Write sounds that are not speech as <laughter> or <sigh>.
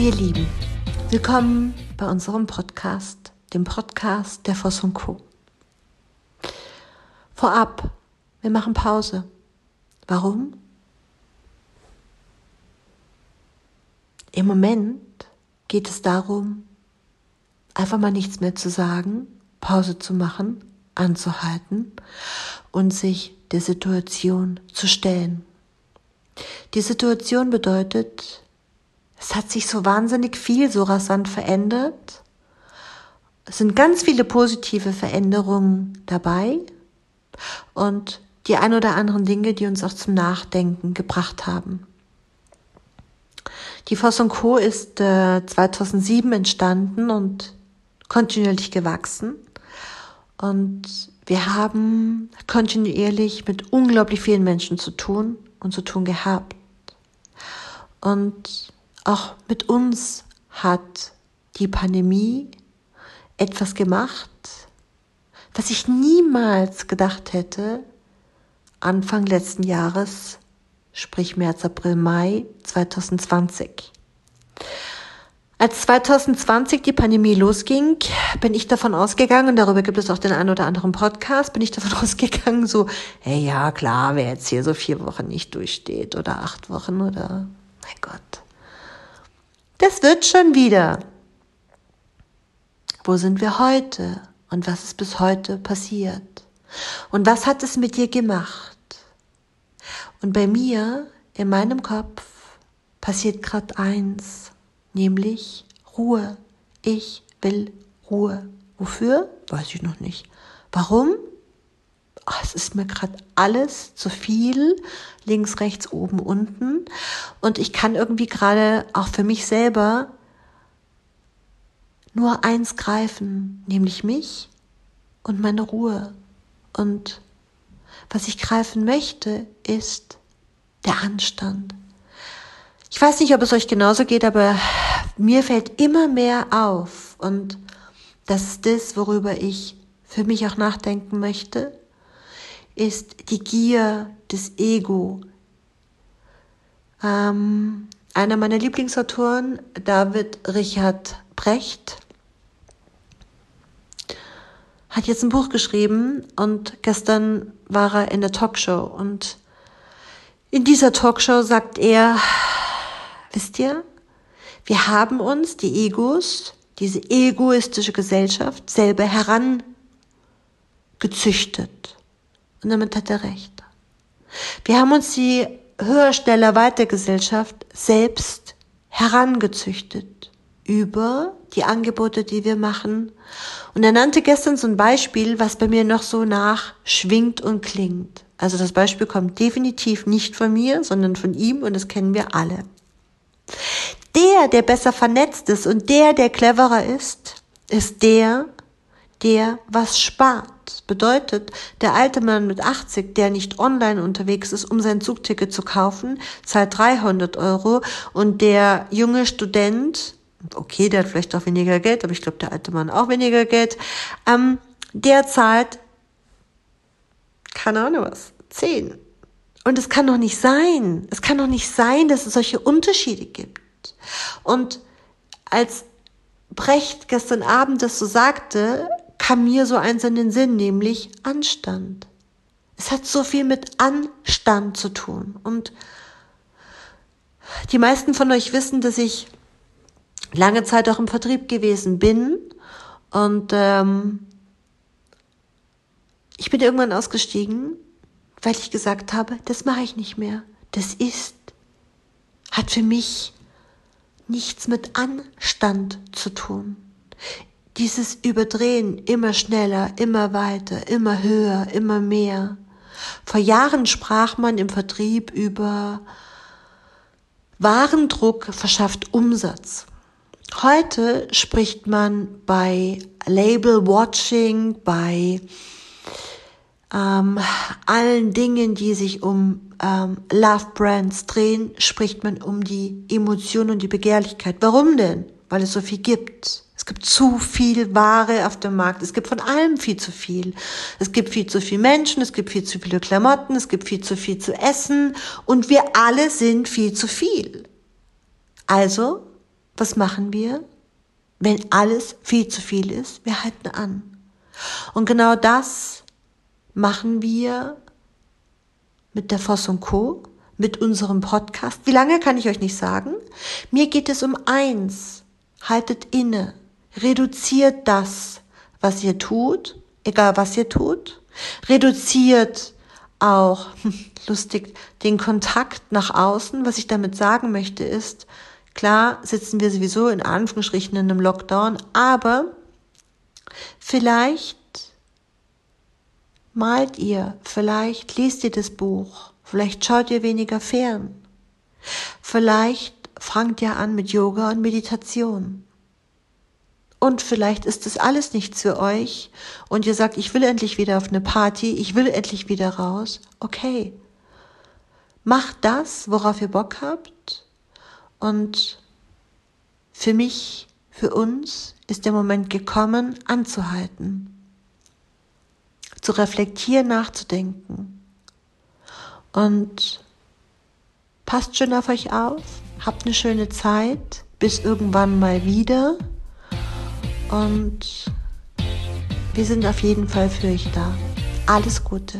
ihr Lieben, willkommen bei unserem Podcast, dem Podcast der Voss und Co. Vorab, wir machen Pause. Warum? Im Moment geht es darum, einfach mal nichts mehr zu sagen, Pause zu machen, anzuhalten und sich der Situation zu stellen. Die Situation bedeutet, es hat sich so wahnsinnig viel, so rasant verändert. Es sind ganz viele positive Veränderungen dabei und die ein oder anderen Dinge, die uns auch zum Nachdenken gebracht haben. Die Voss Co. ist äh, 2007 entstanden und kontinuierlich gewachsen. Und wir haben kontinuierlich mit unglaublich vielen Menschen zu tun und zu tun gehabt. Und auch mit uns hat die Pandemie etwas gemacht, was ich niemals gedacht hätte, Anfang letzten Jahres, sprich März, April, Mai 2020. Als 2020 die Pandemie losging, bin ich davon ausgegangen, darüber gibt es auch den einen oder anderen Podcast, bin ich davon <laughs> ausgegangen, so, hey, ja, klar, wer jetzt hier so vier Wochen nicht durchsteht oder acht Wochen oder, mein Gott. Das wird schon wieder. Wo sind wir heute? Und was ist bis heute passiert? Und was hat es mit dir gemacht? Und bei mir, in meinem Kopf, passiert gerade eins nämlich Ruhe. Ich will Ruhe. Wofür? Weiß ich noch nicht. Warum? Ach, es ist mir gerade alles zu viel, links, rechts, oben, unten. Und ich kann irgendwie gerade auch für mich selber nur eins greifen, nämlich mich und meine Ruhe. Und was ich greifen möchte, ist der Anstand. Ich weiß nicht, ob es euch genauso geht, aber mir fällt immer mehr auf und das ist das, worüber ich für mich auch nachdenken möchte, ist die Gier des Ego. Ähm, einer meiner Lieblingsautoren, David Richard Brecht, hat jetzt ein Buch geschrieben und gestern war er in der Talkshow und in dieser Talkshow sagt er, Wisst ihr? Wir haben uns, die Egos, diese egoistische Gesellschaft selber herangezüchtet. Und damit hat er recht. Wir haben uns die höher, schneller, weiter Gesellschaft selbst herangezüchtet über die Angebote, die wir machen. Und er nannte gestern so ein Beispiel, was bei mir noch so nachschwingt und klingt. Also das Beispiel kommt definitiv nicht von mir, sondern von ihm und das kennen wir alle. Der, der besser vernetzt ist und der, der cleverer ist, ist der, der was spart. Bedeutet, der alte Mann mit 80, der nicht online unterwegs ist, um sein Zugticket zu kaufen, zahlt 300 Euro und der junge Student, okay, der hat vielleicht auch weniger Geld, aber ich glaube, der alte Mann auch weniger Geld, ähm, der zahlt, keine Ahnung was, 10. Und es kann doch nicht sein. Es kann doch nicht sein, dass es solche Unterschiede gibt. Und als Brecht gestern Abend das so sagte, kam mir so eins in den Sinn, nämlich Anstand. Es hat so viel mit Anstand zu tun. Und die meisten von euch wissen, dass ich lange Zeit auch im Vertrieb gewesen bin. Und ähm, ich bin irgendwann ausgestiegen weil ich gesagt habe, das mache ich nicht mehr. Das ist, hat für mich nichts mit Anstand zu tun. Dieses Überdrehen immer schneller, immer weiter, immer höher, immer mehr. Vor Jahren sprach man im Vertrieb über Warendruck verschafft Umsatz. Heute spricht man bei Label Watching, bei ähm, allen Dingen, die sich um ähm, Love Brands drehen, spricht man um die Emotion und die Begehrlichkeit. Warum denn? Weil es so viel gibt. Es gibt zu viel Ware auf dem Markt. Es gibt von allem viel zu viel. Es gibt viel zu viele Menschen, es gibt viel zu viele Klamotten, es gibt viel zu viel zu essen und wir alle sind viel zu viel. Also was machen wir? Wenn alles viel zu viel ist, wir halten an. Und genau das machen wir mit der Voss und Co., mit unserem Podcast. Wie lange kann ich euch nicht sagen? Mir geht es um eins. Haltet inne. Reduziert das, was ihr tut, egal was ihr tut. Reduziert auch, <laughs> lustig, den Kontakt nach außen. Was ich damit sagen möchte ist, klar sitzen wir sowieso in Anführungsstrichen in einem Lockdown, aber vielleicht malt ihr, vielleicht liest ihr das Buch, vielleicht schaut ihr weniger fern, vielleicht fangt ihr an mit Yoga und Meditation. Und vielleicht ist das alles nichts für euch und ihr sagt, ich will endlich wieder auf eine Party, ich will endlich wieder raus. Okay. Macht das, worauf ihr Bock habt. Und für mich, für uns ist der Moment gekommen, anzuhalten, zu reflektieren, nachzudenken. Und passt schön auf euch auf, habt eine schöne Zeit, bis irgendwann mal wieder. Und wir sind auf jeden Fall für euch da. Alles Gute.